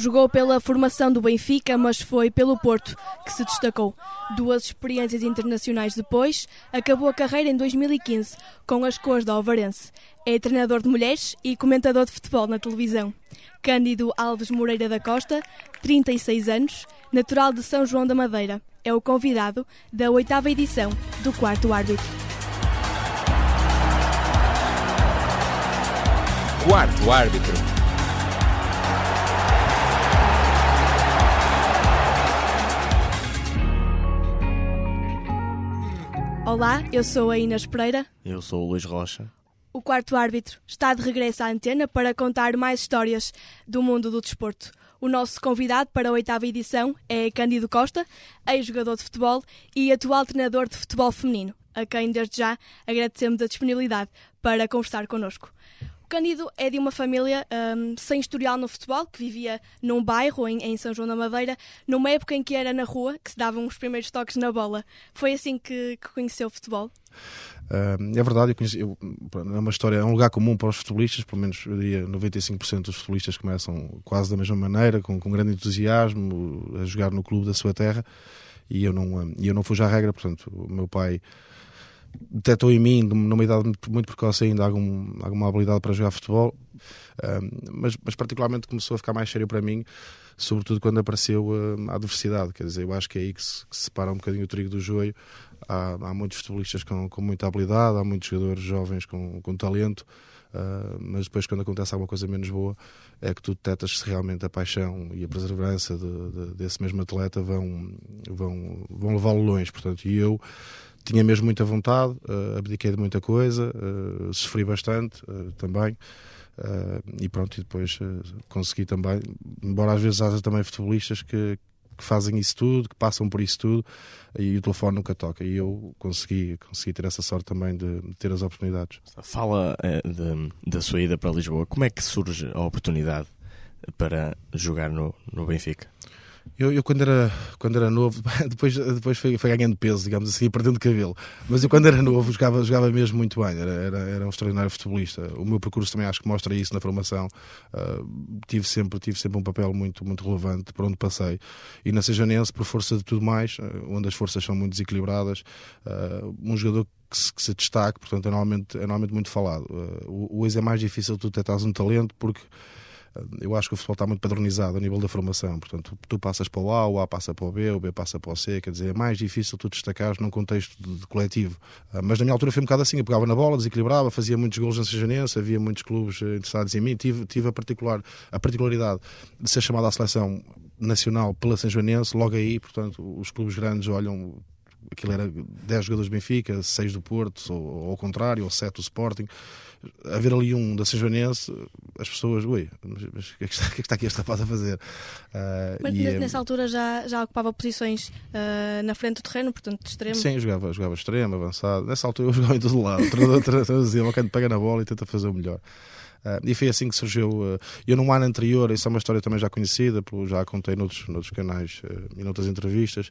Jogou pela formação do Benfica, mas foi pelo Porto que se destacou. Duas experiências internacionais depois, acabou a carreira em 2015 com as cores da Alvarense. É treinador de mulheres e comentador de futebol na televisão. Cândido Alves Moreira da Costa, 36 anos, natural de São João da Madeira. É o convidado da oitava edição do Quarto Árbitro. Quarto Árbitro. Olá, eu sou a Inês Pereira. Eu sou o Luís Rocha. O quarto árbitro está de regresso à antena para contar mais histórias do mundo do desporto. O nosso convidado para a oitava edição é Cândido Costa, ex-jogador de futebol e atual treinador de futebol feminino, a quem desde já agradecemos a disponibilidade para conversar connosco. Cândido é de uma família um, sem historial no futebol, que vivia num bairro em, em, São João da Madeira, numa época em que era na rua que se davam os primeiros toques na bola. Foi assim que, que conheceu o futebol? Uh, é verdade, eu conheci, eu, é uma história, é um lugar comum para os futebolistas, pelo menos eu diria 95% dos futebolistas começam quase da mesma maneira, com, com grande entusiasmo, a jogar no clube da sua terra, e eu não, eu não fujo à regra, portanto, o meu pai detectou em mim, numa idade muito, muito precoce ainda, algum, alguma habilidade para jogar futebol, mas, mas particularmente começou a ficar mais sério para mim sobretudo quando apareceu uh, a adversidade. Quer dizer, eu acho que é aí que se, que se separa um bocadinho o trigo do joio. Há, há muitos futebolistas com, com, muita habilidade, há muitos jogadores jovens com, com talento, uh, mas depois, quando acontece alguma coisa menos boa, é que tu detectas se realmente a paixão e a perseverança de, de, desse mesmo atleta vão, vão, vão levá-lo longe. Portanto, e eu tinha mesmo muita vontade, uh, abdiquei de muita coisa, uh, sofri bastante uh, também. E pronto, e depois consegui também, embora às vezes haja também futebolistas que, que, fazem isso tudo, que passam por isso tudo, e o telefone nunca toca. E eu consegui, consegui ter essa sorte também de, de ter as oportunidades. Fala uh, de, da sua ida para Lisboa, como é que surge a oportunidade para jogar no, no Benfica? Eu, eu, quando, era, quando era novo, depois, depois foi, foi ganhando peso, digamos assim, perdendo cabelo. Mas eu quando era novo jogava, jogava mesmo muito bem, era, era, era um extraordinário futebolista. O meu percurso também acho que mostra isso na formação. Uh, tive, sempre, tive sempre um papel muito, muito relevante por onde passei. E na Sejanense, por força de tudo mais, uh, onde as forças são muito desequilibradas, uh, um jogador que se, que se, destaque, portanto, é normalmente, é normalmente muito falado. o, o ex é mais difícil tu tentares um talento porque eu acho que o futebol está muito padronizado a nível da formação. Portanto, tu passas para o A, o A passa para o B, o B passa para o C. Quer dizer, é mais difícil tu destacares num contexto de, de coletivo. Ah, mas na minha altura foi um bocado assim. Eu pegava na bola, desequilibrava, fazia muitos gols na Sejanense, havia muitos clubes eh, interessados em mim. Tive, tive a, particular, a particularidade de ser chamado à seleção nacional pela Sejanense. Logo aí, portanto, os clubes grandes olham aquilo era 10 jogadores do Benfica, 6 do Porto, ou, ou ao contrário, ou 7 do Sporting haver ali um da Sejoanense, as pessoas, ui, mas, o que, é que, está, que, é que está aqui esta rapaz a fazer? Uh, mas e, nessa é... altura já, já ocupava posições uh, na frente do terreno, portanto, de extremo? Sim, jogava, jogava extremo, avançado. Nessa altura eu jogava em todo lado. O treinador dizia, o pega na bola e tenta fazer o melhor. Uh, e foi assim que surgiu. Uh, eu, num ano anterior, isso é uma história também já conhecida, já contei noutros, noutros canais uh, e noutras entrevistas.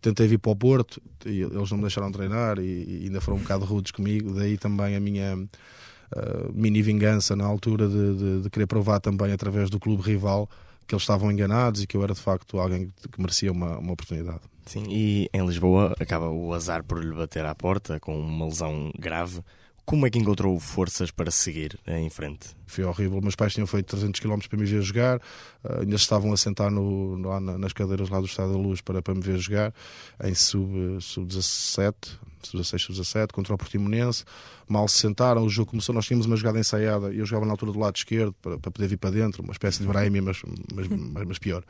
Tentei vir para o Porto e eles não me deixaram treinar e, e ainda foram um bocado rudes comigo. Daí também a minha uh, mini vingança na altura de, de, de, querer provar também através do clube rival que eles estavam enganados e que eu era de facto alguém que merecia uma, uma oportunidade. Sim, e em Lisboa acaba o azar por lhe bater à porta com uma lesão grave. Como é que encontrou forças para seguir em frente? Foi horrível. Meus pais tinham feito 300 km para me ver jogar, uh, ainda estavam a sentar no, no, nas cadeiras lá do Estado da Luz para, para me ver jogar, em sub-17, sub sub-16, sub-17, contra o Portimonense. Mal se sentaram, o jogo começou, nós tínhamos uma jogada ensaiada, e eu jogava na altura do lado esquerdo para, para poder vir para dentro, uma espécie de Brahimi, mas, mas, mas, mas pior,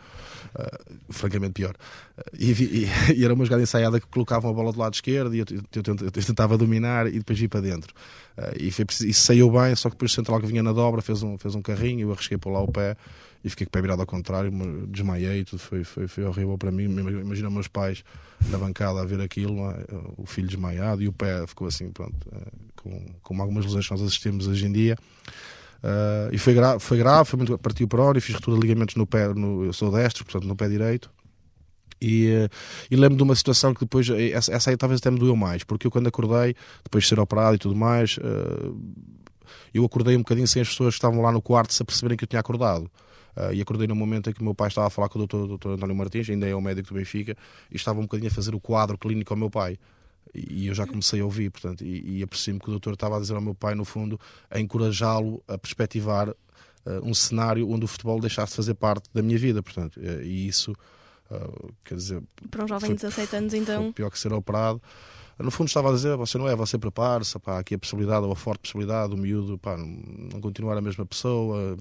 uh, francamente pior. Uh, e, e, e, era uma jogada ensaiada que colocavam a bola do lado esquerdo e eu, eu, eu, tentava dominar e depois vir para dentro. Uh, e, foi, e saiu bem, só que depois o central que vinha na dobra fez um, fez um carrinho, eu arrisquei por lá o pé e fiquei com o pé virado ao contrário, desmaiei, tudo foi, foi, foi horrível para mim. Imagina meus pais na bancada a ver aquilo, é? o filho desmaiado e o pé ficou assim, pronto, é, com, com algumas lesões que nós assistimos hoje em dia. Uh, e foi, gra foi grave, foi muito, partiu por e fiz ruptura de ligamentos no pé, no, eu sou destro, portanto no pé direito. E, e lembro de uma situação que depois, essa, essa aí talvez até me doeu mais, porque eu quando acordei, depois de ser operado e tudo mais, uh, eu acordei um bocadinho sem as pessoas que estavam lá no quarto se aperceberem que eu tinha acordado. Uh, e acordei no momento em que o meu pai estava a falar com o doutor, António Martins, ainda é o médico do Benfica, e estava um bocadinho a fazer o quadro clínico ao meu pai. E, e eu já comecei a ouvir, portanto, e, e apercebi-me que o doutor estava a dizer ao meu pai, no fundo, a encorajá-lo a perspectivar uh, um cenário onde o futebol deixasse de fazer parte da minha vida, portanto, uh, e isso, quer dizer... Para um jovem de 17 anos, então... pior que ser operado. No fundo estava a dizer, você não é, você prepare-se, aqui a possibilidade, ou a forte possibilidade, o miúdo, pá, não continuar a mesma pessoa,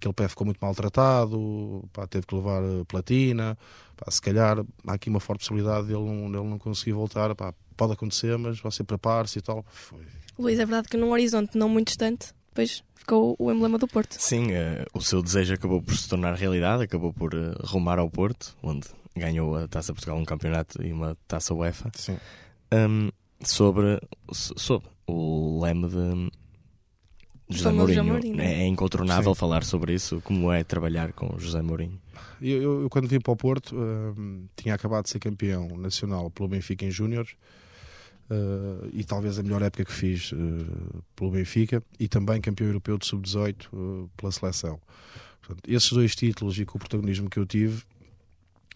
aquele pé ficou muito maltratado, pá, teve que levar eh, platina, pá, se calhar há aqui uma forte possibilidade dele não, dele não conseguir voltar, pá, pode acontecer, mas você prepare-se e tal. Foi. Luís, é verdade que num horizonte não muito distante, depois ficou o emblema do Porto. Sim, uh, o seu desejo acabou por se tornar realidade, acabou por uh, rumar ao Porto, onde ganhou a Taça Portugal, um campeonato e uma Taça UEFA. Sim. Um, sobre, sobre o leme de José Mourinho. Mourinho. É, é incontornável Sim. falar sobre isso, como é trabalhar com José Mourinho. Eu, eu, eu quando vim para o Porto, uh, tinha acabado de ser campeão nacional pelo Benfica em Júniores. Uh, e talvez a melhor época que fiz uh, pelo Benfica e também campeão europeu de sub-18 pela seleção. Portanto, esses dois títulos e com o protagonismo que eu tive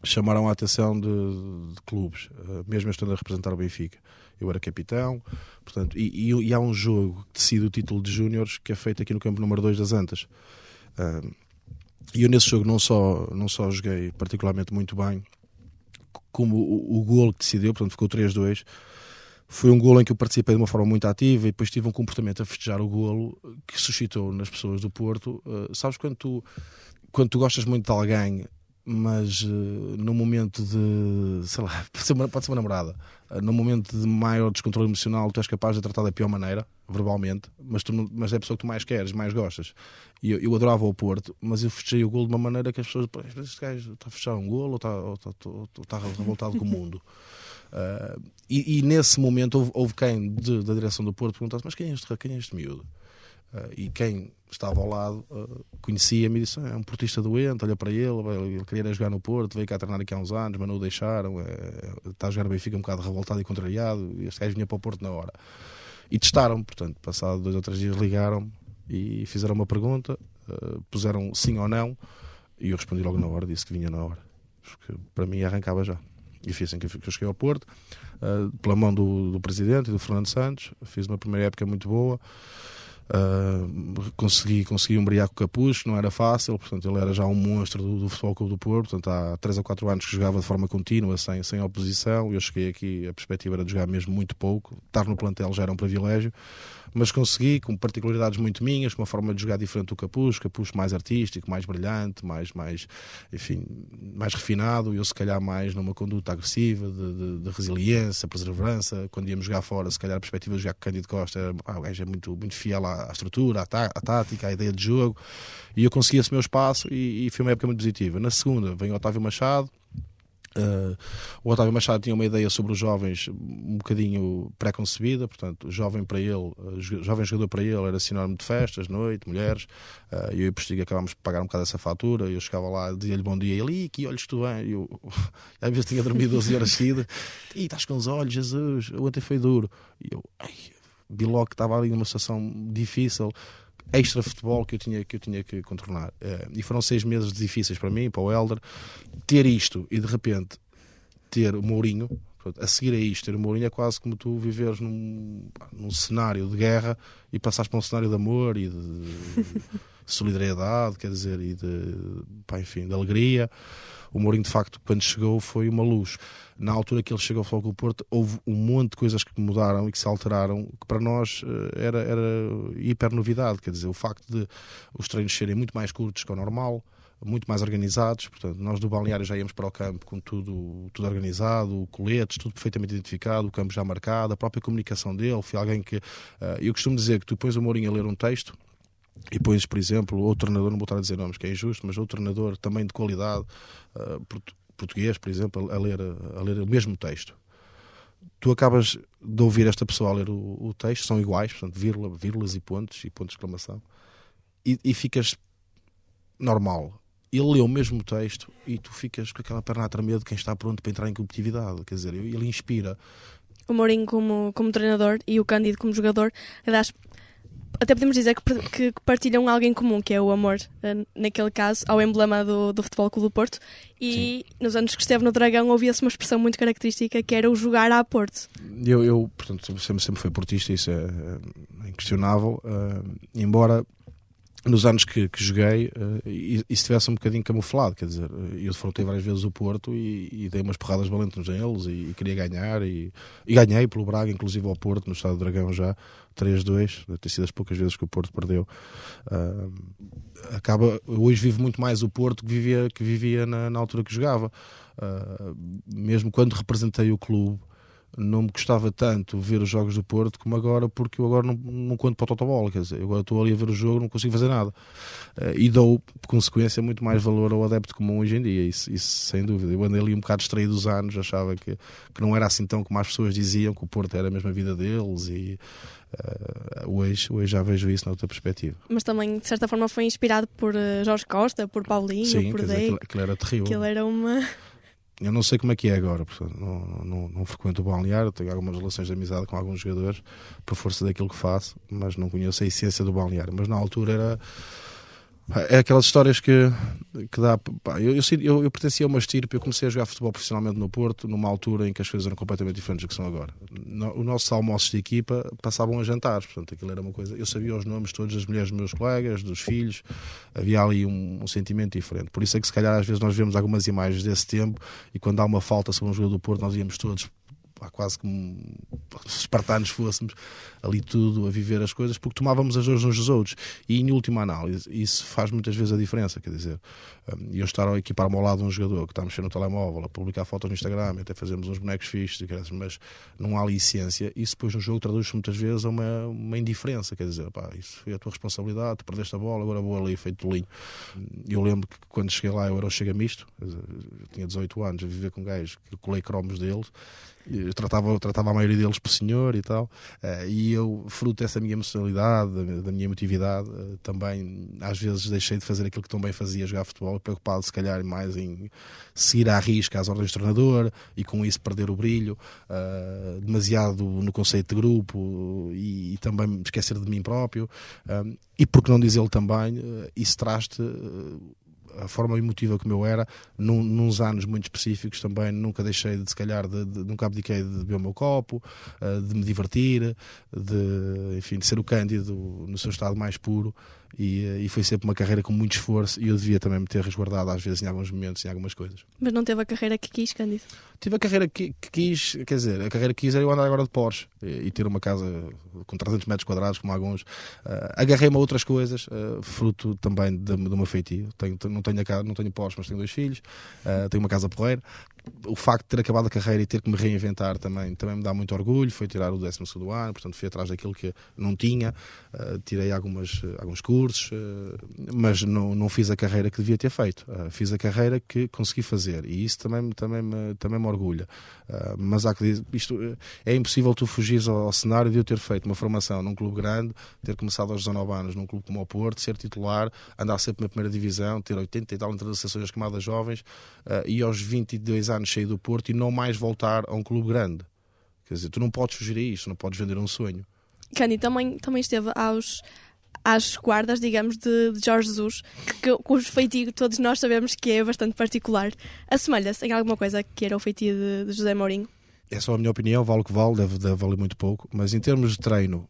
chamaram a atenção de, de clubes, mesmo estando a representar o Benfica eu era capitão, portanto, e, e, e há um jogo que decide o título de Júniores que é feito aqui no campo número 2 das Antas. e eu nesse jogo não só, não só joguei particularmente muito bem, como o, o gol que decidiu, portanto ficou 3-2, foi um golo em que eu participei de uma forma muito ativa e depois tive um comportamento a festejar o golo que suscitou nas pessoas do Porto. Uh, sabes quando tu, quando tu gostas muito de alguém mas uh, no momento de, sei lá, pode ser uma, pode ser uma namorada, no momento de maior descontrole emocional, tu és capaz de tratar da pior maneira, verbalmente, mas, tu, mas é a pessoa que tu mais queres, mais gostas. E eu, eu adorava o Porto, mas eu fechei o golo de uma maneira que as pessoas, este gajo está a fechar um golo ou está, ou está, ou está revoltado com o mundo. Uh, e, e, nesse momento houve, houve quem de, da direção do Porto perguntasse: Mas quem é este, quem é este miúdo? Uh, e quem estava ao lado uh, conhecia-me e disse: ah, É um portista doente, olha para ele, ele queria jogar no Porto, veio cá treinar aqui há uns anos, mas não o deixaram. É, está a jogar bem, fica um bocado revoltado e contrariado. Este gajo vinha para o Porto na hora. E testaram portanto, passado dois ou três dias ligaram e fizeram uma pergunta, puseram sim ou não, e eu respondi logo na hora, disse que vinha na hora. Porque para mim arrancava já. E fiz assim que eu cheguei ao Porto, pela mão do, do presidente e do Fernando Santos, fiz uma primeira época muito boa. Uh, consegui, consegui um com o Capuz, não era fácil, portanto ele era já um monstro do, do Futebol Clube do Porto, portanto há 3 ou 4 anos que jogava de forma contínua, sem, sem oposição, eu cheguei aqui, a perspectiva era de jogar mesmo muito pouco, estar no plantel já era um privilégio, mas consegui, com particularidades muito minhas, com uma forma de jogar diferente do Capuz, Capuz mais artístico, mais brilhante, mais, mais, enfim, mais refinado, eu se calhar mais numa conduta agressiva, de, de, de resiliência, perseverança, quando íamos jogar fora, se calhar a perspectiva de jogar com Cândido Costa, era, ah, o gajo é muito, muito fiel à, à estrutura, à, tá, à, tática, à ideia de jogo, e eu consegui esse meu espaço e, e foi uma época muito positiva. Na segunda vem Otávio Machado, Uh, o Otávio Machado tinha uma ideia sobre os jovens um bocadinho pré-concebida, portanto, jovem para ele, uh, jovem jogador para ele era sinónimo de festas, noite, mulheres. Uh, eu e o Postigo acabámos por pagar um bocado essa fatura. Eu chegava lá, dizia-lhe bom dia, e ele, que olhos tu vens? Eu, às vezes tinha dormido 12 horas seguidas, e estás com os olhos, Jesus, ontem foi duro. E eu, ai, vi logo que estava ali numa situação difícil extra futebol que eu tinha que, eu tinha que contornar. Uh, e foram seis meses difíceis para mim, para o Helder. Ter isto e de repente ter o Mourinho, a seguir a isto, ter o Mourinho é quase como tu viveres num, num cenário de guerra e passares para um cenário de amor e de solidariedade, quer dizer, e de, pá, enfim, de alegria o Mourinho de facto quando chegou foi uma luz. Na altura que ele chegou ao Futebol Porto houve um monte de coisas que mudaram e que se alteraram que para nós eh, era, era hiper novidade, quer dizer, o facto de os treinos serem muito mais curtos que o normal, muito mais organizados. Portanto, nós do balneário já íamos para o campo com tudo, tudo organizado, coletes, tudo perfeitamente identificado, o campo já marcado, a própria comunicação dele. Foi alguém que. Uh, eu costumo dizer que tu pões o Mourinho a ler um texto e depois, por exemplo, outro treinador, não vou estar a dizer nomes que é injusto, mas outro treinador também de qualidade, uh, português, por exemplo, a ler, a ler o mesmo texto. Tu acabas de ouvir esta pessoa a ler o, o texto, são iguais, portanto, vírgula, vírgulas e pontos e pontos de exclamação, e, e ficas normal. Ele lê o mesmo texto e tu ficas com aquela perna a tremer de quem está pronto para entrar em competitividade. Quer dizer, ele inspira. O Mourinho como, como treinador e o Cândido como jogador, até podemos dizer que, que, partilham algo em comum, que é o amor, uh, naquele caso, ao emblema do, do Futebol Clube do Porto. E Sim. nos anos que esteve no Dragão ouvia-se uma expressão muito característica que era o jogar a Porto. Eu, eu portanto, sempre, sempre fui portista, isso é, é inquestionável. Uh, embora nos anos que, que joguei, uh, isso estivesse um bocadinho camuflado, quer dizer, eu defrontei várias vezes o Porto e, e dei umas porradas valentes neles e, e queria ganhar e, e, ganhei pelo Braga, inclusive ao Porto, no Estado do Dragão já, 3-2, deve ter sido as poucas vezes que o Porto perdeu. Uh, acaba, hoje vivo muito mais o Porto que vivia, que vivia na, na altura que jogava. Uh, mesmo quando representei o clube, não me gostava tanto ver os jogos do Porto como agora, porque eu agora não, não conto para o Totobola, quer dizer, eu agora estou ali a ver o jogo, não consigo fazer nada. Uh, e dou, por consequência, muito mais valor ao adepto comum hoje em dia, isso, isso sem dúvida. Eu andei ali um bocado distraído dos anos, achava que, que não era assim tão como as pessoas diziam, que o Porto era a mesma vida deles e uh, hoje, hoje já vejo isso noutra perspectiva. Mas também, de certa forma, foi inspirado por uh, Jorge Costa, por Paulinho, Sim, por Day. Aquilo, aquilo era terrível. Aquilo era uma eu não sei como é que é agora, não, não, não frequento o balneário, tenho algumas relações de amizade com alguns jogadores por força daquilo que faço, mas não conheço a essência do balneário. Mas na altura era é aquelas histórias que, que dá. Pá, eu, eu, eu, pertencia a uma estirpe, eu comecei a jogar futebol profissionalmente no Porto, numa altura em que as coisas eram completamente diferentes do que são agora. No, os nossos almoços de equipa passavam a jantares, portanto aquilo era uma coisa. Eu sabia os nomes todos das mulheres dos meus colegas, dos filhos, havia ali um, um, sentimento diferente. Por isso é que se calhar às vezes nós vemos algumas imagens desse tempo e quando há uma falta sobre um jogador do Porto, nós íamos todos quase como espartanos fôssemos ali tudo a viver as coisas, porque tomávamos as dores uns dos outros. E em última análise, isso faz muitas vezes a diferença. Quer dizer, hum, eu estar a equipar-me ao lado de um jogador que está a mexer no telemóvel, a publicar fotos no Instagram, até fazermos uns bonecos fixos, mas não há licença, isso depois no jogo traduz-se muitas vezes a uma, uma indiferença. Quer dizer, pá, isso foi a tua responsabilidade, tu perdeste a bola, agora vou ali feito linho. Eu lembro que quando cheguei lá eu era o chega misto, eu tinha 18 anos a viver com gajos colei cromos deles eu tratava, tratava a maioria deles por senhor e tal, uh, e eu, fruto dessa minha emocionalidade, da, minha emotividade, uh, também às vezes deixei de fazer aquilo que tão bem fazia, jogar futebol, preocupado se calhar mais em seguir à risca as ordens do treinador e com isso perder o brilho, uh, demasiado no conceito de grupo e, também esquecer de mim próprio, e por que não dizer também, isso traz-te a forma emotiva como eu era, num, nos anos muito específicos também nunca deixei de, se calhar, de, de, nunca abdiquei de beber o meu copo, uh, de me divertir, de, enfim, de ser o Cândido no seu estado mais puro e, eh, e, foi sempre uma carreira com muito esforço e eu devia também me ter resguardado às vezes em alguns momentos, em algumas coisas. Mas não teve a carreira que quis, Cândido? Tive a carreira que, que, quis, quer dizer, a carreira que quis era eu andar agora de Porsche e, e ter uma casa com 300 metros quadrados, como alguns. Uh, Agarrei-me a outras coisas, uh, fruto também de, de uma feitio. Tenho, não, tenho não tenho Porsche, mas tenho dois filhos, uh, tenho uma casa porreira o facto de ter acabado a carreira e ter que me reinventar também, também me dá muito orgulho. Foi tirar o 12 ano, portanto, fui atrás daquilo que não tinha. Tirei algumas, alguns cursos, mas não, não fiz a carreira que devia ter feito. fiz a carreira que consegui fazer e isso também, também, me, também me orgulha. mas há que dizer, isto é impossível tu fugires ao, ao, cenário de eu ter feito uma formação num clube grande, ter começado aos 19 anos num clube como o Porto, ser titular, andar sempre na primeira divisão, ter 80 e tal associações camadas jovens e aos 22 anos sair do Porto e não mais voltar a um clube grande. Quer dizer, tu não podes fugir a isto, não podes vender um sonho. Cândido também, também esteve aos, às guardas, digamos, de, de Jorge Jesus, que, cujo feitio todos nós sabemos que é bastante particular. Assemelha-se em alguma coisa que era o feitio de, de José Mourinho? É só a minha opinião, vale o que vale, deve, deve valer muito pouco, mas em termos de treino,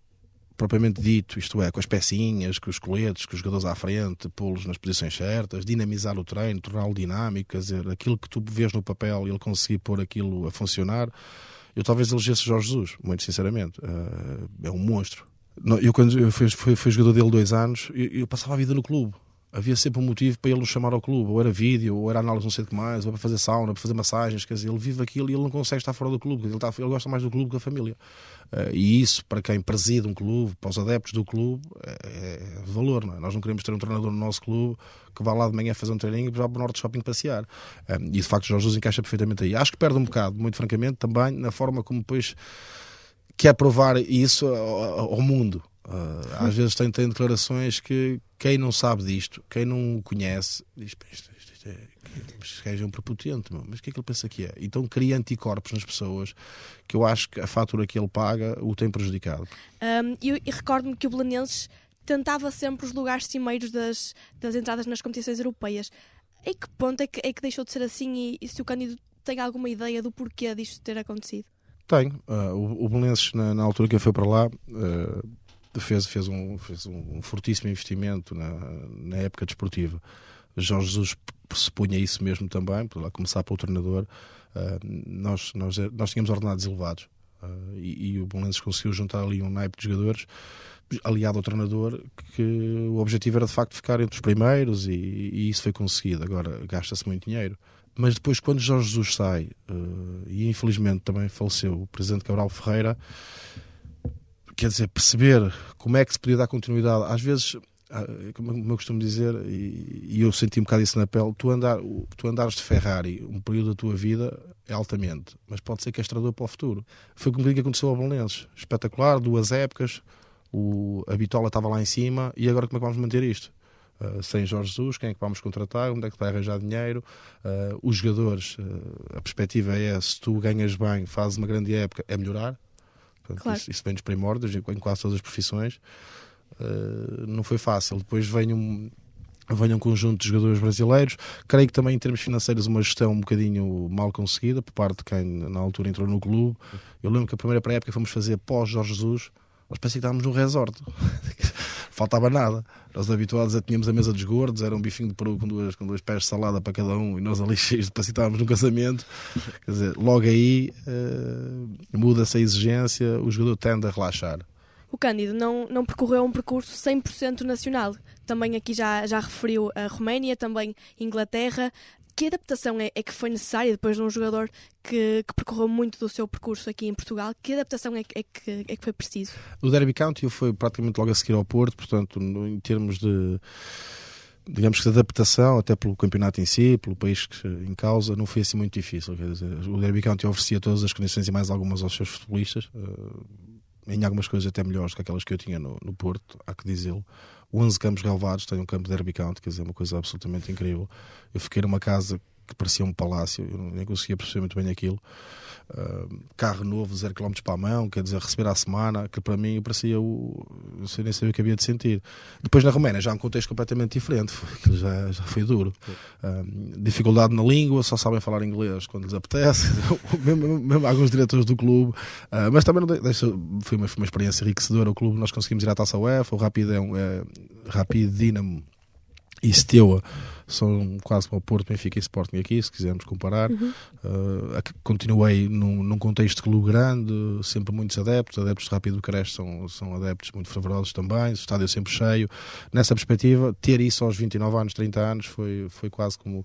propriamente dito, isto é, com as pecinhas, com os coletes, com os jogadores à frente, pô-los nas posições certas, dinamizar o treino, torná-lo dinâmico, quer dizer, aquilo que tu vês no papel e ele conseguir pôr aquilo a funcionar, eu talvez elegesse Jorge Jesus, muito sinceramente. Uh, é um monstro. Eu, quando eu fui, fui, fui jogador dele dois anos, eu, eu passava a vida no clube havia sempre um motivo para ele nos chamar ao clube, ou era vídeo, ou era análise não sei o que mais, ou para fazer sauna, para fazer massagens, quer dizer, ele vive aquilo e ele não consegue estar fora do clube, ele, está, ele gosta mais do clube que da família. Uh, e isso, para quem preside um clube, para os adeptos do clube, é, é valor, não é? Nós não queremos ter um treinador no nosso clube que vá lá de manhã fazer um treininho e já para o Norte Shopping passear. Uh, e de facto, Jorge Jesus encaixa perfeitamente aí. Acho que perde um bocado, muito francamente, também na forma como depois quer provar isso ao, mundo. Uh, às vezes tem, tem declarações que quem não sabe disto, quem não o conhece, diz: isto, isto, isto é, este gajo é um prepotente, mas o que é que ele pensa que é? Então cria anticorpos nas pessoas que eu acho que a fatura que ele paga o tem prejudicado. Um, e, e recordo-me que o Belenenses tentava sempre os lugares cimeiros das, das entradas nas competições europeias. Em que ponto é que, é que deixou de ser assim e, e se o Cândido tem alguma ideia do porquê disto ter acontecido? Tenho. Uh, o, o Belenenses, na, na, altura que fui para lá, uh, fez, fez, um, fez um fortíssimo investimento na, na época desportiva. Jorge Jesus pressupunha isso mesmo também, por lá começar pelo treinador. Uh, nós, nós, nós tínhamos ordenados elevados e, e, o Belenenses conseguiu juntar ali um naipe de jogadores aliado ao treinador, que o objetivo era de facto ficar entre os primeiros e, e isso foi conseguido. Agora gasta-se muito dinheiro. Mas depois, quando Jorge Jesus sai, uh, e infelizmente também faleceu o presidente Cabral Ferreira, quer dizer, perceber como é que se podia dar continuidade. Às vezes, ah, como eu costumo dizer, e, eu senti um bocado isso na pele, tu, andar, tu andares de Ferrari um período da tua vida é altamente, mas pode ser castrador para o futuro. Foi o que aconteceu ao Belenenses. Espetacular, duas épocas, o, a bitola estava lá em cima e agora como é que vamos manter isto? Uh, sem Jorge Jesus, quem é que vamos contratar, onde é que vai arranjar dinheiro, uh, os jogadores, uh, a perspectiva é se tu ganhas bem, fazes uma grande época, é melhorar. Portanto, claro. isso, isso, vem dos primórdios, em quase todas as profissões. não foi fácil. Depois vem um, vem um conjunto de jogadores brasileiros. Creio que também em termos financeiros uma gestão um bocadinho mal conseguida por parte de quem na altura entrou no clube. Eu lembro que a primeira pré-época fomos fazer pós Jorge Jesus nós parecia que estávamos num resort. Faltava nada. Nós habituados a tínhamos a mesa dos gordos, era um bifinho de peru com duas, com duas pés de salada para cada um, e nós ali cheios de estávamos num casamento. Quer dizer, logo aí uh, muda-se a exigência, o jogador tende a relaxar. O Cândido não, não percorreu um percurso 100% nacional. Também aqui já, já referiu a Roménia, também Inglaterra que adaptação é, é, que foi necessária depois de um jogador que, que, percorreu muito do seu percurso aqui em Portugal? Que adaptação é, é, que, é que foi preciso? O Derby County foi praticamente logo a seguir ao Porto, portanto, em termos de digamos que adaptação, até pelo campeonato em si, pelo país que, em causa, não foi assim muito difícil. Dizer, o Derby County oferecia todas as condições e mais algumas aos seus futebolistas, uh, em algumas coisas até melhores que aquelas que eu tinha no, no Porto, há que dizê-lo. 11 campos relevados, tem um campo de Derby quer dizer, uma coisa absolutamente incrível. Eu fiquei numa casa que parecia um palácio, eu nem conseguia perceber muito bem aquilo. Uh, carro novo, zero km para a mão, quer dizer, receber à semana, que para mim parecia o. Eu nem sabia o que havia de sentir. Depois na Roménia já um contexto completamente diferente, aquilo já, já foi duro. Uh, dificuldade na língua, só sabem falar inglês quando lhes apetece, mesmo, mesmo, alguns diretores do clube, uh, mas também foi uma, foi uma experiência enriquecedora. O clube, nós conseguimos ir à taça UEFA, o Rapid é um é, Rapid Dinamo e Steaua são quase como o Porto, Benfica e Sporting aqui, se quisermos comparar. Uhum. Uh, continuei num, num, contexto de clube grande, sempre muitos adeptos, adeptos de Rápido Bucareste são, são adeptos muito fervorosos também, o estádio sempre cheio. Nessa perspectiva, ter isso aos 29 anos, 30 anos, foi, foi quase como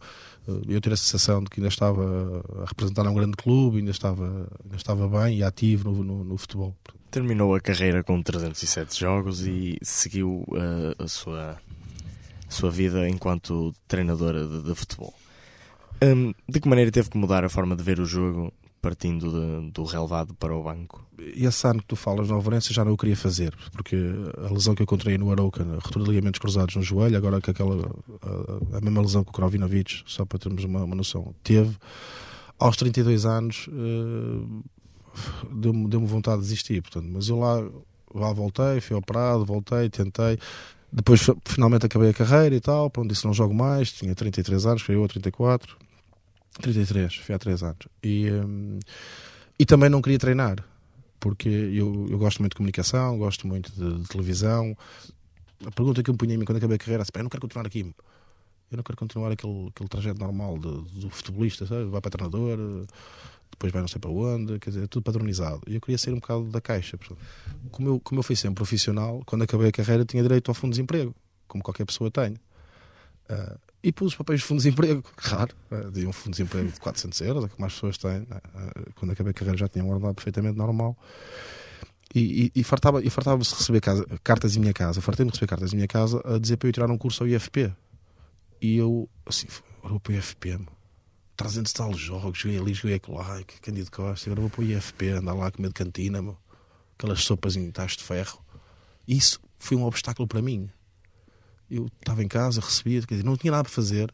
uh, eu ter a sensação de que ainda estava a representar um grande clube, ainda estava, ainda estava bem e ativo no, no, no futebol. Terminou a carreira com 307 jogos e seguiu uh, a sua sua vida enquanto treinadora de, de futebol. Um, de que maneira teve que mudar a forma de ver o jogo partindo de, do relevado para o banco? Esse ano que tu falas na Alvarense já não o queria fazer, porque a lesão que eu encontrei no Arouca, ruptura de ligamentos cruzados no joelho, agora que aquela, a, a mesma lesão que o Krovinovic, só para termos uma, uma noção, teve, aos 32 anos, uh, deu-me deu vontade de desistir, portanto, mas eu lá, lá voltei, fui operado, voltei, tentei, depois finalmente acabei a carreira e tal, pronto, disse não jogo mais, tinha 33 anos, foi eu a 34, 33, foi há 3 anos. E, um, e também não queria treinar, porque eu, eu gosto muito de comunicação, gosto muito de, de televisão. A pergunta que eu me punha em mim quando acabei a carreira é: eu não quero continuar aqui. Eu não quero continuar aquele, aquele trajeto normal de, do futebolista, sabe? vai para treinador, depois vai não sei para onde, quer dizer, é tudo padronizado. E eu queria sair um bocado da caixa. Como, eu, como eu fui sempre profissional, quando acabei a carreira tinha direito ao fundo de desemprego, como qualquer pessoa tem. Uh, e pus papéis de fundo de desemprego, claro, uh, um fundo de desemprego de 400 euros, é que mais pessoas têm. Uh, quando acabei a carreira já tinha um ordenado perfeitamente normal. E, e, e fartava-se e fartava de receber casa, cartas em minha casa, fartei-me de receber cartas em minha casa a dizer para eu tirar um curso ao IFP. E eu, assim, vou para o IFP, 300 tal jogos, joguei ali, joguei lá, Candido Costa, agora vou para o IFP, andar lá comer de cantina, meu. aquelas sopas em tacho de ferro. Isso foi um obstáculo para mim. Eu estava em casa, recebia, quer dizer, não tinha nada para fazer.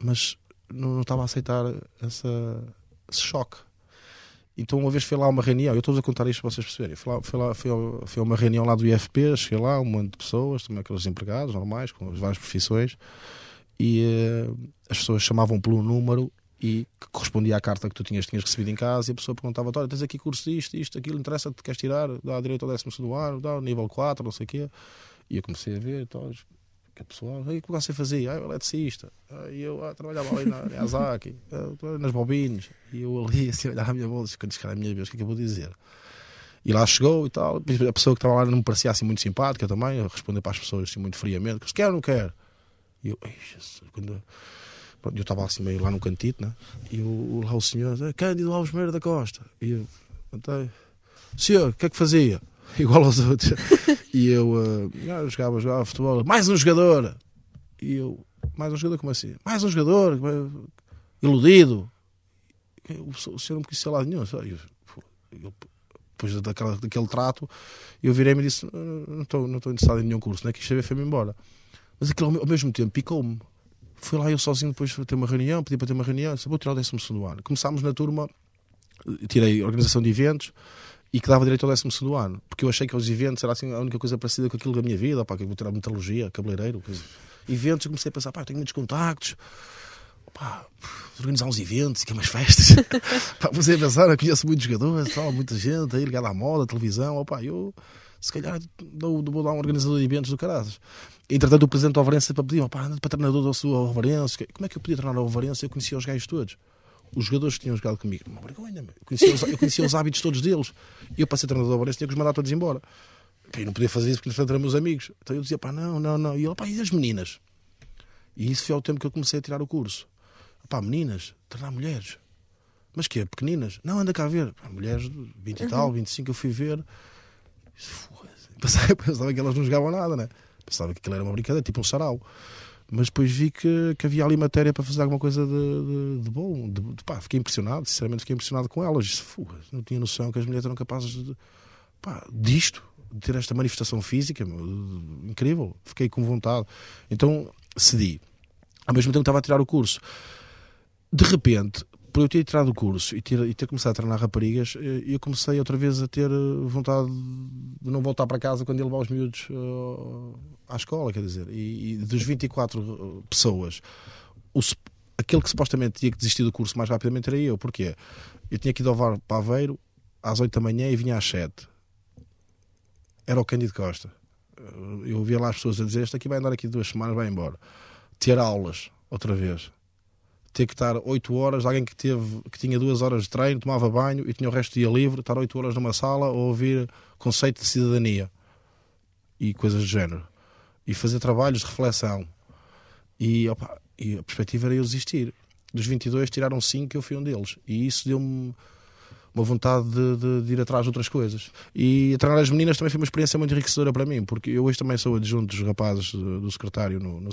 mas não, não estava a aceitar essa, esse choque. Então, uma vez fui lá a uma reunião, eu estou a contar isto para vocês perceberem. Fui, lá, fui, lá, fui, fui a uma reunião lá do IFP, cheguei lá, um monte de pessoas, também aqueles empregados normais, com as várias profissões, e uh, as pessoas chamavam pelo número e que correspondia à carta que tu tinhas, tinhas recebido em casa e a pessoa perguntava olha, tens aqui curso disto, isto, aquilo, interessa-te, queres tirar, dá direito ao 12 ano, dá nível 4, não sei o quê. E eu comecei a ver, então, que a pessoa, o que você fazia? Ah, eu eletricista. Ah, e eu ah, trabalhava ali na Yazaki, ah, nas bobinas. E eu ali, assim, olhava a minha bolsa, quando chegar a minha vez, o que é que eu vou dizer? E lá chegou e tal. A pessoa que estava lá não me parecia assim muito simpática também, respondeu para as pessoas assim muito friamente: quer ou não quer? E eu, Jesus, quando Pronto, eu estava assim meio lá no cantito, né? E o, lá o senhor, ah, Cândido Alves Meira da Costa. E eu, então, senhor, o que é que fazia? Igual aos outros. e eu, uh, eu jogava, jogava futebol, mais um jogador. E eu, mais um jogador, como assim? Mais um jogador, iludido. O senhor não me conhecia lá nenhum. Eu, eu, depois daquela, daquele trato, eu virei-me e disse: Não estou interessado em nenhum curso, não é que isto foi-me embora. Mas aquilo ao mesmo tempo picou-me. Fui lá eu sozinho depois ter uma reunião, pedi para ter uma reunião, disse, vou tirar o 12 ano. Começámos na turma, tirei organização de eventos e que dava direito ao 12 ano, porque eu achei que os eventos era assim a única coisa parecida com aquilo da minha vida, pá, que eu vou tirar metalurgia, cabeleireiro, coisa. eventos, eu comecei a pensar, pá, tenho muitos contactos, pá, organizar uns eventos, que é umas festas. pá, comecei a pensar, eu conheço muitos jogadores, tal, muita gente aí ligada à moda, à televisão, opá, eu se calhar dou, vou dar um organizador de eventos do Carazas. Entretanto, o presidente do Alvarense para pedir, para treinador do Alvarense. Como é que eu podia treinar o Alvarense? Eu conhecia os gajos todos. Os jogadores que tinham jogado comigo. Uma vergonha, eu conhecia, os, eu conhecia os hábitos todos deles. E eu, para ser treinador do Alvarense, tinha que os mandar todos embora. Eu não podia fazer isso porque eram meus amigos. Então eu dizia, pá, não, não, não. E ele, pá, e as meninas? E isso foi ao tempo que eu comecei a tirar o curso. Pá, meninas, treinar mulheres. Mas que é? Pequeninas? Não, anda cá a ver. Pá, mulheres de 20 e tal, 25, eu fui ver. Pensava, pensava que elas não jogavam nada, né? Pensava que aquilo era uma brincadeira, tipo um sarau. Mas depois vi que, que havia ali matéria para fazer alguma coisa de, de, de bom. De, de, pá, fiquei impressionado, sinceramente fiquei impressionado com elas. Disse, não tinha noção que as mulheres eram capazes de, pá, disto, de ter esta manifestação física, incrível. Fiquei com vontade. Então cedi. Ao mesmo tempo estava a tirar o curso. De repente, por eu ter tirado o curso e ter, e ter começado a treinar raparigas, eh, eu comecei outra vez a ter eh, vontade de não voltar para casa quando ia levar os miúdos uh, à escola, quer dizer. E, e dos 24 pessoas, o, aquele que supostamente tinha que desistir do curso mais rapidamente era eu. Porquê? Eu tinha que ir ao para Aveiro às 8 da manhã e vinha às 7. Era o Cândido Costa. Eu ouvia lá as pessoas a dizer: Este aqui vai andar aqui duas semanas, vai embora. Ter aulas, outra vez ter que estar 8 horas, alguém que, teve, que tinha duas horas de treino, tomava banho e tinha o resto do dia livre, estar 8 horas numa sala a ouvir conceito de cidadania e coisas do género. E fazer trabalhos de reflexão. E, opa, e a perspectiva era eu desistir. Dos 22 tiraram 5 eu fui um deles. E isso deu-me uma vontade de, de, de, ir atrás de outras coisas. E treinar as meninas também foi uma experiência muito enriquecedora para mim, porque eu hoje também sou adjunto dos rapazes do secretário no, no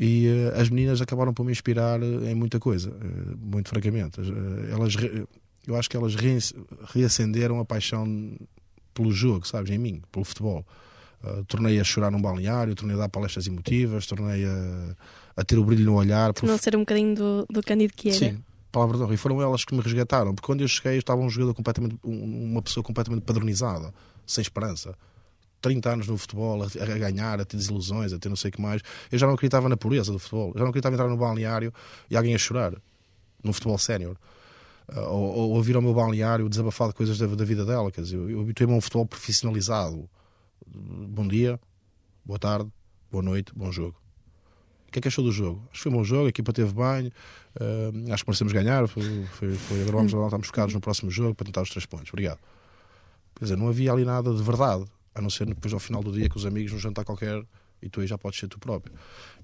e uh, as meninas acabaram por me inspirar eh, em muita coisa, uh, muito francamente. elas, eu acho que elas re reacenderam a paixão pelo jogo, sabes, em mim, pelo futebol. Uh, tornei a chorar num balneário, tornei a dar palestras emotivas, tornei a, a ter o brilho no olhar. Tornou ser um bocadinho do, do Cândido que era. Sim, palavra de honra. E foram elas que me resgataram, porque quando eu cheguei eu estava um jogador completamente, uma pessoa completamente padronizada, sem esperança 30 anos no futebol, a, a, ganhar, a ter desilusões, a ter não sei o que mais. Eu já não acreditava na pureza do futebol. Eu já não acreditava entrar no balneário e alguém a chorar no futebol sénior. Uh, ou, ou ouvir ao meu balneário desabafar de coisas da, da vida dela. Quer dizer, eu, eu habituei-me a um futebol profissionalizado. Bom dia, boa tarde, boa noite, bom jogo. O que é que achou do jogo? Acho que foi um bom jogo, a equipa teve banho, uh, acho que merecemos ganhar. Foi, foi, foi, agora vamos lá, estamos focados no próximo jogo para tentar os três pontos. Obrigado. Quer dizer, não havia ali nada de verdade a não ser depois ao final do dia com os amigos num jantar qualquer e tu aí já podes ser tu próprio.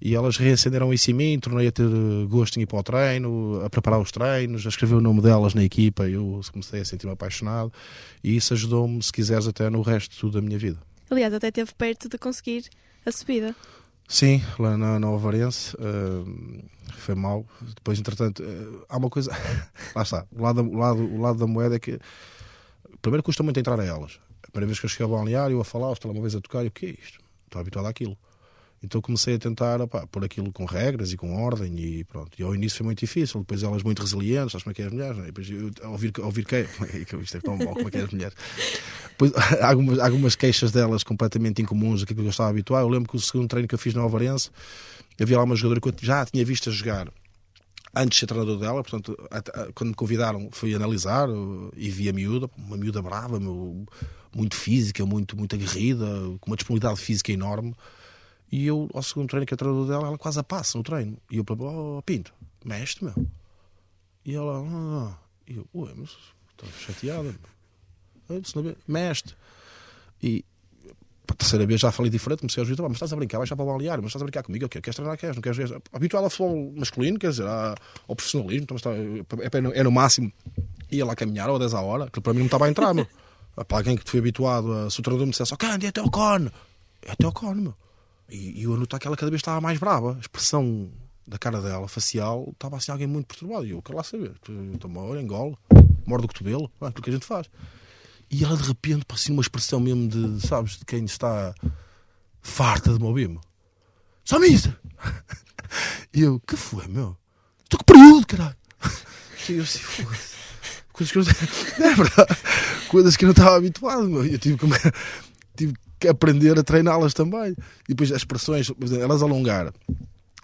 E elas reacenderam isso em mim, tornei a ter gosto em ir para o treino, a preparar os treinos, a escrever o nome delas na equipa, eu comecei a sentir-me apaixonado e isso ajudou-me, se quiseres, até no resto da minha vida. Aliás, até esteve perto de conseguir a subida. Sim, lá na, na Ovarense uh, foi mal. Depois, entretanto, uh, há uma coisa. lá está. O lado, o, lado, o lado da moeda é que. Primeiro custa muito entrar a elas. Primeira vez que eu cheguei ao balneário a falar, os telemóveis a tocar, e o que é isto? Estou habituado àquilo. Então comecei a tentar opá, pôr aquilo com regras e com ordem e pronto. E ao início foi muito difícil, depois elas muito resilientes, sabes como é que é as mulheres, não é? depois eu, ouvir, ouvir que isto é tão bom, como é que é as mulheres. Depois, algumas, algumas queixas delas completamente incomuns, aquilo que eu estava habituado. Eu lembro que o segundo treino que eu fiz no Alvarense, havia lá uma jogadora que eu já tinha visto a jogar antes de ser treinador dela, portanto, quando me convidaram fui analisar e vi a miúda, uma miúda brava, muito física, muito, muito aguerrida, com uma disponibilidade física enorme. E eu, ao segundo treino que é treinador dela, ela quase a passa no treino. E eu, oh, Pinto, mestre, meu. E ela, ah, e eu, ué, mas estou chateada, mestre. E a terceira vez já falei diferente, comecei a ajudar, mas estás a brincar, vais já para o balneário, mas estás a brincar comigo, o quê? Queres treinar, queres? Não queres? ver Habituado ao futebol masculino, quer dizer, ao profissionalismo, então está, é, no, é no máximo, ia lá caminhar ou 10 a hora, que para mim não estava a entrar, meu. Para alguém que foi habituado, a, se o treinador me dissesse, ok, é até o cone, é até o cone, meu. E, e eu notar que ela cada vez estava mais brava. A expressão da cara dela, facial, estava assim alguém muito perturbado. E eu quero lá saber. Toma olha, engole, morde o cotovelo, é aquilo que a gente faz. E ela de repente, assim, uma expressão mesmo de, sabes, de quem está farta de me ouvir-me. Só mister! E eu, que foi, meu? Estou com período, caralho! E eu assim, coisas que eu não, é verdade, coisas que eu não estava habituado, meu. Eu tive que, tive que aprender a treiná-las também. E depois as expressões, elas alongar.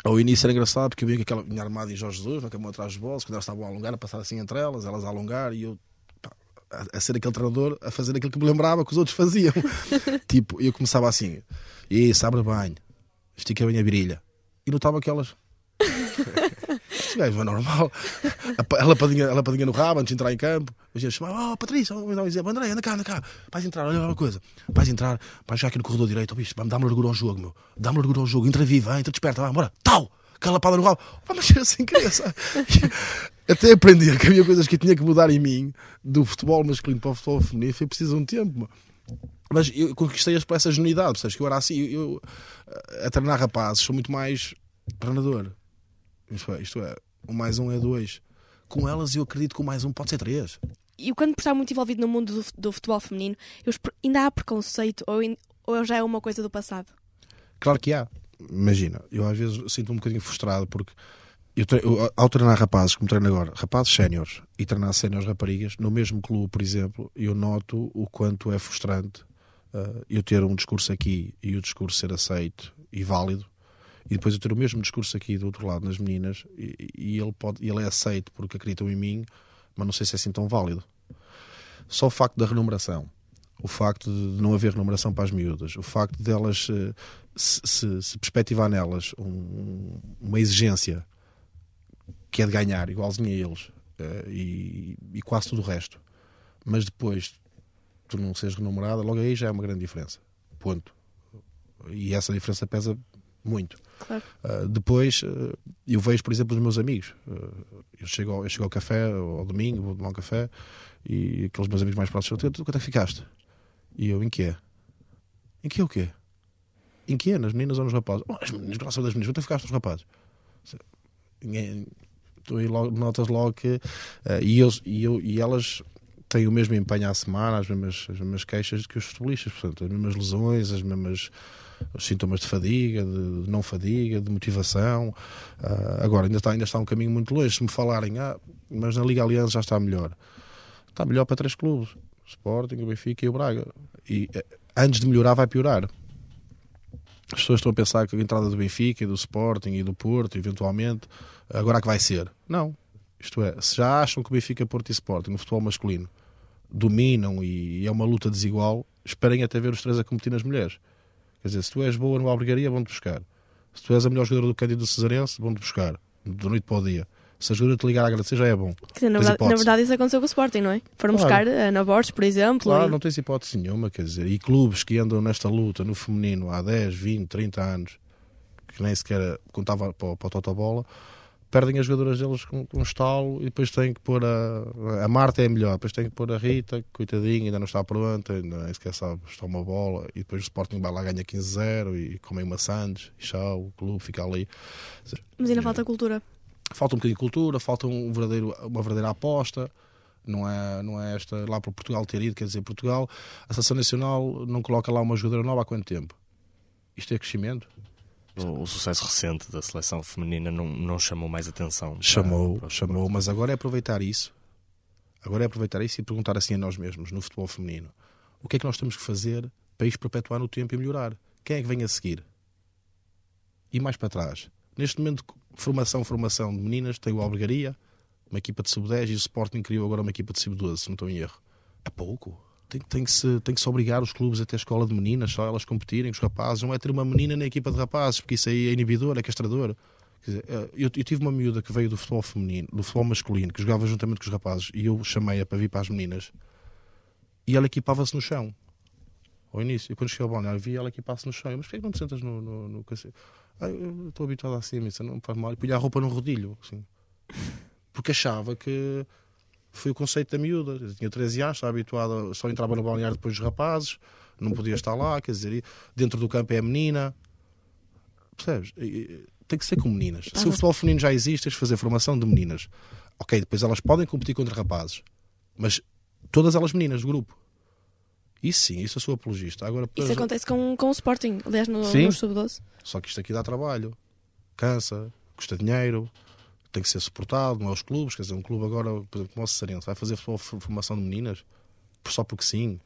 Ao início era engraçado porque eu via que aquela minha armada em Jorge Jesus, na cama atrás dos bolsos, quando elas estavam a alongar, a passar assim entre elas, elas a alongar e eu a, a, ser aquele treinador, a fazer aquilo que me lembrava que os outros faziam. tipo, eu começava assim, e abre bem, estica bem a virilha. E notava aquelas este gajo é normal. Ela padinha, ela padinha no rabo antes de entrar em campo. A gente chamava, oh Patrícia, vamos dar um exemplo. André, anda cá, anda cá. Vais entrar, olha uma coisa. Vais entrar, vais já aqui no corredor direito. Oh, bicho, dá-me largura ao jogo, meu. Dá-me largura ao jogo. Entra viva, entra desperta, vai, bora. Tal! Aquela pada no rabo. Vamos ser assim, criança. Até aprendi que havia coisas que eu tinha que mudar em mim, do futebol masculino para o futebol feminino. Foi preciso um tempo. Mas eu conquistei-as por essa genuidade, percebes? Que eu era assim, eu, eu a treinar rapazes, sou muito mais treinador. Isto é, isto é, um mais um é dois. Com elas eu acredito que o mais um pode ser três. E quando por estar muito envolvido no mundo do, do futebol feminino, eu, ainda há preconceito ou, in, ou já é uma coisa do passado? Claro que há. Imagina, eu às vezes sinto um bocadinho frustrado porque eu, eu, ao treinar rapazes, como treino agora, rapazes séniores e treinar séniores raparigas, no mesmo clube, por exemplo, eu noto o quanto é frustrante uh, eu ter um discurso aqui e o discurso ser aceito e válido e depois eu ter o mesmo discurso aqui do outro lado nas meninas e, e ele, pode, ele é aceito porque acreditam em mim, mas não sei se é assim tão válido. Só o facto da renumeração, o facto de não haver renumeração para as miúdas, o facto delas eh, se, se, se perspectivar nelas um, uma exigência que é de ganhar, igualzinho a eles, eh, e, e quase tudo o resto, mas depois tu não seres renumerada, logo aí já é uma grande diferença. Ponto. E essa diferença pesa muito. Claro. Uh, depois, uh, eu vejo, por exemplo, os meus amigos. Uh, eu, chego ao, eu chego ao café, ao domingo, vou tomar um café, e aqueles meus amigos mais próximos, tu quanto é que ficaste? E eu, em que é? Em que é o quê? Em que é? Nas meninas ou nos rapazes? Oh, as meninas, graças das meninas, quanto é que ficaste nos rapazes? Tu aí logo, notas logo que. e, eles, e, eu, e elas têm o mesmo empenho à semana, as mesmas, as mesmas queixas que os futebolistas, portanto, as mesmas lesões, as mesmas os sintomas de fadiga, de não fadiga, de motivação. Uh, agora, ainda está, ainda está um caminho muito longe. Se me falarem, ah, mas na Liga Aliança já está melhor. Está melhor para três clubes: Sporting, o Benfica e o Braga. E eh, antes de melhorar, vai piorar. As pessoas estão a pensar que a entrada do Benfica e do Sporting e do Porto, eventualmente, agora é que vai ser. Não. Isto é, se já acham que o Benfica, Porto e Sporting no futebol masculino dominam e é uma luta desigual, esperem até ver os três a competir nas mulheres. Quer dizer, se tu és boa no Albergaria, vão-te buscar. Se tu és a melhor jogadora do Cândido Cesarense, vão-te buscar. Do noite para o dia. Se a jogadora te ligar a agradecer, já é bom. Dizer, na, verdade, na, verdade, isso aconteceu com o Sporting, não é? Foram claro. buscar a Ana Borges, por exemplo. Claro, e... não tens hipótese nenhuma, quer dizer. E clubes que andam nesta luta no feminino há 10, 20, 30 anos, que nem sequer contava para, para o Totobola, perdem as jogadoras deles com, com um estalo e depois têm que pôr a. A Marta é melhor, depois têm que pôr a Rita, coitadinha, ainda não está pronta, ainda nem sequer sabe está uma bola, e depois o Sporting vai lá ganha 15-0 e comem uma Sandes, e tchau, o clube fica ali. Mas ainda é, falta cultura. Falta um bocadinho de cultura, falta um verdadeiro, uma verdadeira aposta. Não é, não é esta lá para Portugal ter ido, quer dizer, Portugal, a Seleção Nacional não coloca lá uma jogadora nova há quanto tempo? Isto é crescimento? O, o sucesso recente da seleção feminina não, não chamou mais atenção. para- Chamou, para o chamou, mas agora é aproveitar isso. Agora é aproveitar isso e perguntar assim a nós mesmos, no futebol feminino, o que é que nós temos que fazer para isto perpetuar no tempo e melhorar? Quem é que vem a seguir? E mais para trás. Neste momento, formação, formação de meninas, tem o Albergaria, uma equipa de sub-10 e o Sporting criou agora uma equipa de sub-12, se não estou em erro. É pouco. Tem, tem, que se, tem que se obrigar os clubes a ter escola de meninas, só elas competirem, os rapazes. Não é ter uma menina na equipa de rapazes, porque isso aí é inibidor, é castrador. Quer dizer, eh, eu, eu tive uma miúda que veio do futebol feminino, do futebol masculino, que jogava juntamente com os rapazes, e eu chamei-a para vir para as meninas, e ela equipava-se no chão. Ao início, eu quando cheguei ao balneário, vi ela equipar-se no chão. Eu, Mas porquê que não te sentas no. no, no cacete? Ah, eu estou habituado assim, isso não me faz mal. E punha a roupa no rodilho, assim. Porque achava que foi o conceito da miúda. Eu tinha 13 anos, estava habituado, a- só entrava no balneário depois dos rapazes, não podia estar lá, quer dizer, e dentro do campo é a menina. Percebes? E- e- Tem que ser com meninas. Se o futebol feminino já existe, tens de fazer formação de meninas. Ok, depois elas podem competir contra rapazes, mas todas elas meninas do grupo. Isso sim, isso eu sou apologista. Agora, Isso acontece com, com o Sporting, aliás, no, Sim. no Sub-12. só que isto aqui dá trabalho, cansa, custa dinheiro, tem que ser suportado, não é os clubes. Quer dizer, um clube agora, por exemplo, como o Sarense, vai fazer formação de meninas só porque sim.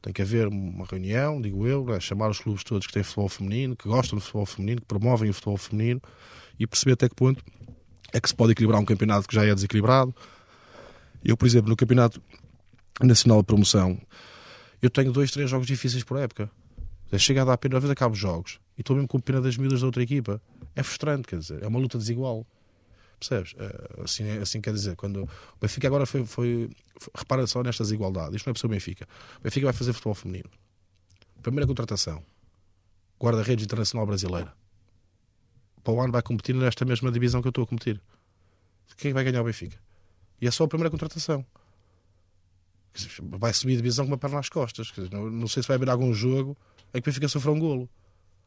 Tem que haver uma reunião, digo eu, né, chamar os clubes todos que têm futebol feminino, que gostam do futebol feminino, que promovem o futebol feminino e perceber até que ponto é que se pode equilibrar um campeonato que já é desequilibrado. Eu, por exemplo, no campeonato nacional de promoção, eu tenho dois, três jogos difíceis por época. Chegar a dar pena, às vezes acabo os jogos e estou mesmo com pena das miúdas da outra equipa. É frustrante, quer dizer, é uma luta desigual. Percebes? É, Assim, assim quer dizer, quando o Benfica agora foi, foi, Repara só nesta desigualdade. Isto não é para o Benfica. O Benfica vai fazer futebol feminino. Primeira contratação: guarda-redes internacional brasileira. Para o ano vai competir nesta mesma divisão que eu estou a competir. Quem é vai ganhar o Benfica? E é só a primeira contratação. Vai subir a divisão com uma perna nas costas. Não, não sei se vai haver algum jogo em que o Benfica sofreu um golo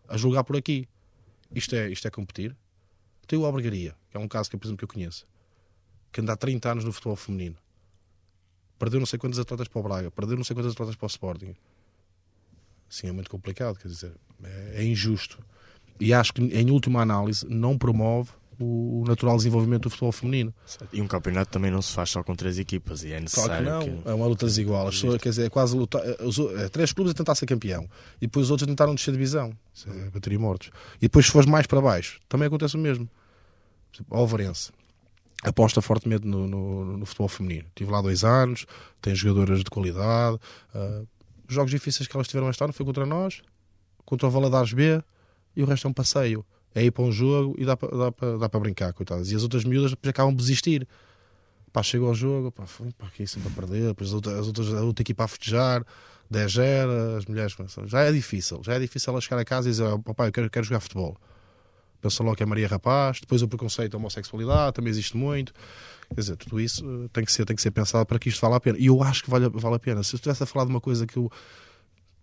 a julgar por aqui. Isto é, isto é competir. Tem o Albergaria, que é um caso que, por exemplo, que eu conheço, que anda há 30 anos no futebol feminino. Perdeu não sei quantos atletas para o Braga, perdeu não sei quantos atletas para o Sporting. Sim, é muito complicado, quer dizer, é, é injusto. E acho que, em última análise, não promove o, natural desenvolvimento do futebol feminino. E um campeonato também não se faz só com três equipas e é Claro necessário que não, é uma luta desigual. As pessoas, quer dizer, é quase lutar. eh, os eh, três clubes a tentar ser campeão e depois os outros tentaram descer divisão. É bater e mortos. E depois, se fores mais para baixo, também acontece o mesmo. Alvarense aposta fortemente no, no- no futebol feminino. Estive lá dois anos, tem jogadoras de qualidade. os jogos difíceis que elas tiveram este ano foi contra nós, contra o Valadares B e o resto é um passeio. É ir para um jogo e dá para, dá dá para brincar, coitadas. E as outras miúdas depois acabam de desistir. Pá, chegou ao jogo, pá, foi para aqui sempre a perder, depois as outras, as outras, a outra equipa a festejar, 10 0 as mulheres começam. Já é difícil, já é difícil ela chegar a casa e dizer, oh, papai, eu quero, quero jogar futebol. Pensa logo que é Maria Rapaz, depois o preconceito da homossexualidade também existe muito. Quer dizer, tudo isso eh, tem que ser, tem que ser pensado para que isto vale a pena. E eu acho que vale, vale a pena. Se eu estivesse a falar de uma coisa que eu.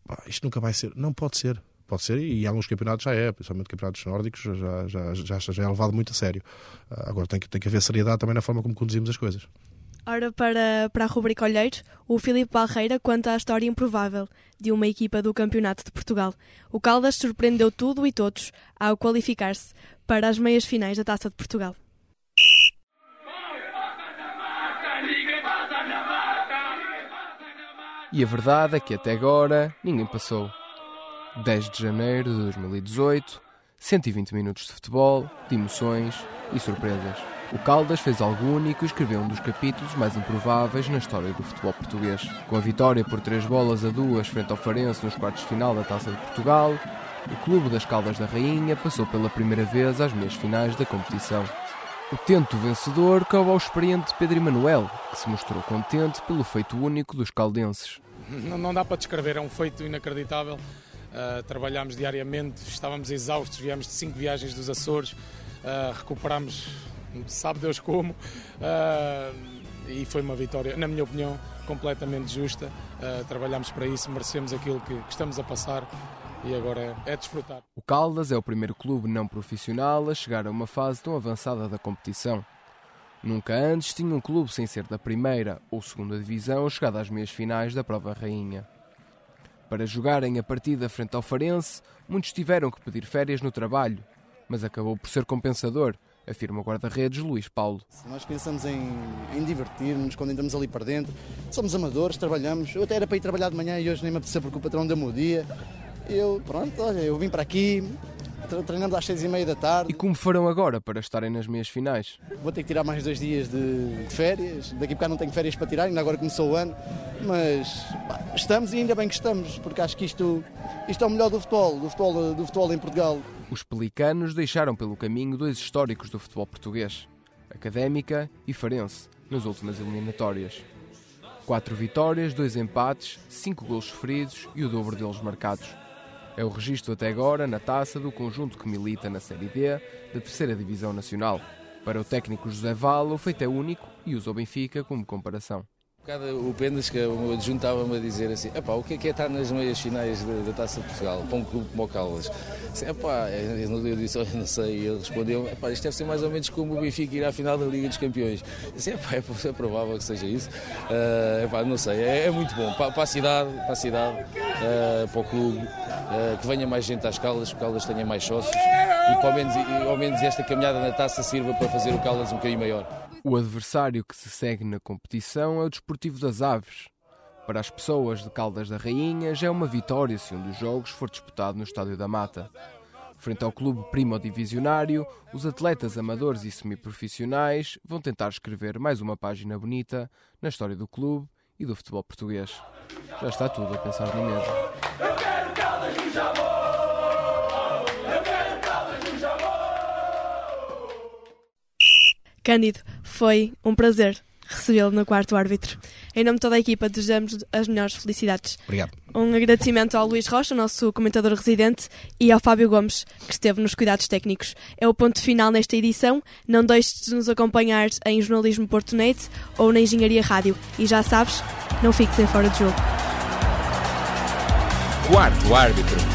pá, isto nunca vai ser. Não pode ser. Pode ser, e em alguns campeonatos já é, principalmente campeonatos nórdicos, já, já, já, já é levado muito a sério. Ah, Agora tem que, tem que haver seriedade também na forma como conduzimos as coisas. Ora, para, para a rubrica Olheiros, o Filipe Barreira conta a história improvável de uma equipa do Campeonato de Portugal. O Caldas surpreendeu tudo e todos ao qualificar-se para as meias finais da Taça de Portugal. E a verdade é que até agora ninguém passou. 10 de janeiro de 2018, 120 minutos de futebol, de emoções e surpresas. O Caldas fez algo único e escreveu um dos capítulos mais improváveis na história do futebol português. Com a vitória por três bolas a duas frente ao Farense nos quartos de final da Taça de Portugal, o Clube das Caldas da Rainha passou pela primeira vez às meias finais da competição. O tento vencedor cabe ao experiente Pedro Emanuel, que se mostrou contente pelo feito único dos caldenses. Não, não dá para descrever, é um feito inacreditável. Uh, trabalhámos diariamente, estávamos exaustos, viemos de cinco viagens dos Açores, uh, recuperámos, sabe Deus como, uh, e foi uma vitória, na minha opinião, completamente justa. Trabalhámos para isso, merecemos aquilo que, que estamos a passar e agora é, é desfrutar. O Caldas é o primeiro clube não profissional a chegar a uma fase tão avançada da competição. Nunca antes tinha um clube sem ser da primeira ou segunda divisão chegado às meias finais da prova rainha. Para jogarem a partida frente ao Farense, muitos tiveram que pedir férias no trabalho, mas acabou por ser compensador, afirma o guarda-redes Luís Paulo. Nós pensamos em, em divertir-nos quando entramos ali para dentro. Somos amadores, trabalhamos. Eu até era para ir trabalhar de manhã e hoje nem me apeteceu porque o patrão deu-me o dia. Eu, pronto, olha, eu vim para aqui, treinamos às seis e meia da tarde. E como farão agora para estarem nas meias finais? Vou ter que tirar mais dois dias de, de férias. Daqui a bocado não tenho férias para tirar, ainda agora começou o ano. Mas pá, estamos e ainda bem que estamos, porque acho que isto, isto é o melhor do futebol, do futebol, do futebol em Portugal. Os pelicanos deixaram pelo caminho dois históricos do futebol português, Académica e Farense, nas últimas eliminatórias. Quatro vitórias, dois empates, cinco gols sofridos e o dobro deles marcados. É o registro até agora na taça do conjunto que milita na Série D da terceira Divisão Nacional. Para o técnico José Val, o feito é único e usa o Benfica como comparação. O Pendas que juntava-me a dizer assim: o que é que é estar nas meias finais da, Taça de Portugal para um clube como o Caldas? Assim, epá, eu disse: oh, não sei. E ele respondeu: epá, isto deve ser mais ou menos como o Benfica ir à final da Liga dos Campeões. Disse, epá, é, é provável que seja isso. Uh, epá, não sei, é, é, muito bom para, para, a cidade, para, a cidade uh, para o clube, uh, que venha mais gente às Caldas, que o Caldas tenha mais sócios e que ao menos, ao menos esta caminhada na taça sirva para fazer o Caldas um bocadinho maior. O adversário que se segue na competição é o Desportivo das Aves. Para as pessoas de Caldas da Rainha, já é uma vitória se um dos jogos for disputado no Estádio da Mata. Frente ao clube primo-divisionário, os atletas amadores e semiprofissionais vão tentar escrever mais uma página bonita na história do clube e do futebol português. Já está tudo a pensar no mesmo. Cândido, foi um prazer recebê-lo no quarto árbitro. Em nome de toda a equipa, desejamos as melhores felicidades. Obrigado. Um agradecimento ao Luís Rocha, nosso comentador residente, e ao Fábio Gomes, que esteve nos cuidados técnicos. É o ponto final nesta edição. Não deixes de nos acompanhar em Jornalismo Portunet ou na Engenharia Rádio. E já sabes, não fiques em fora de jogo. Quarto árbitro.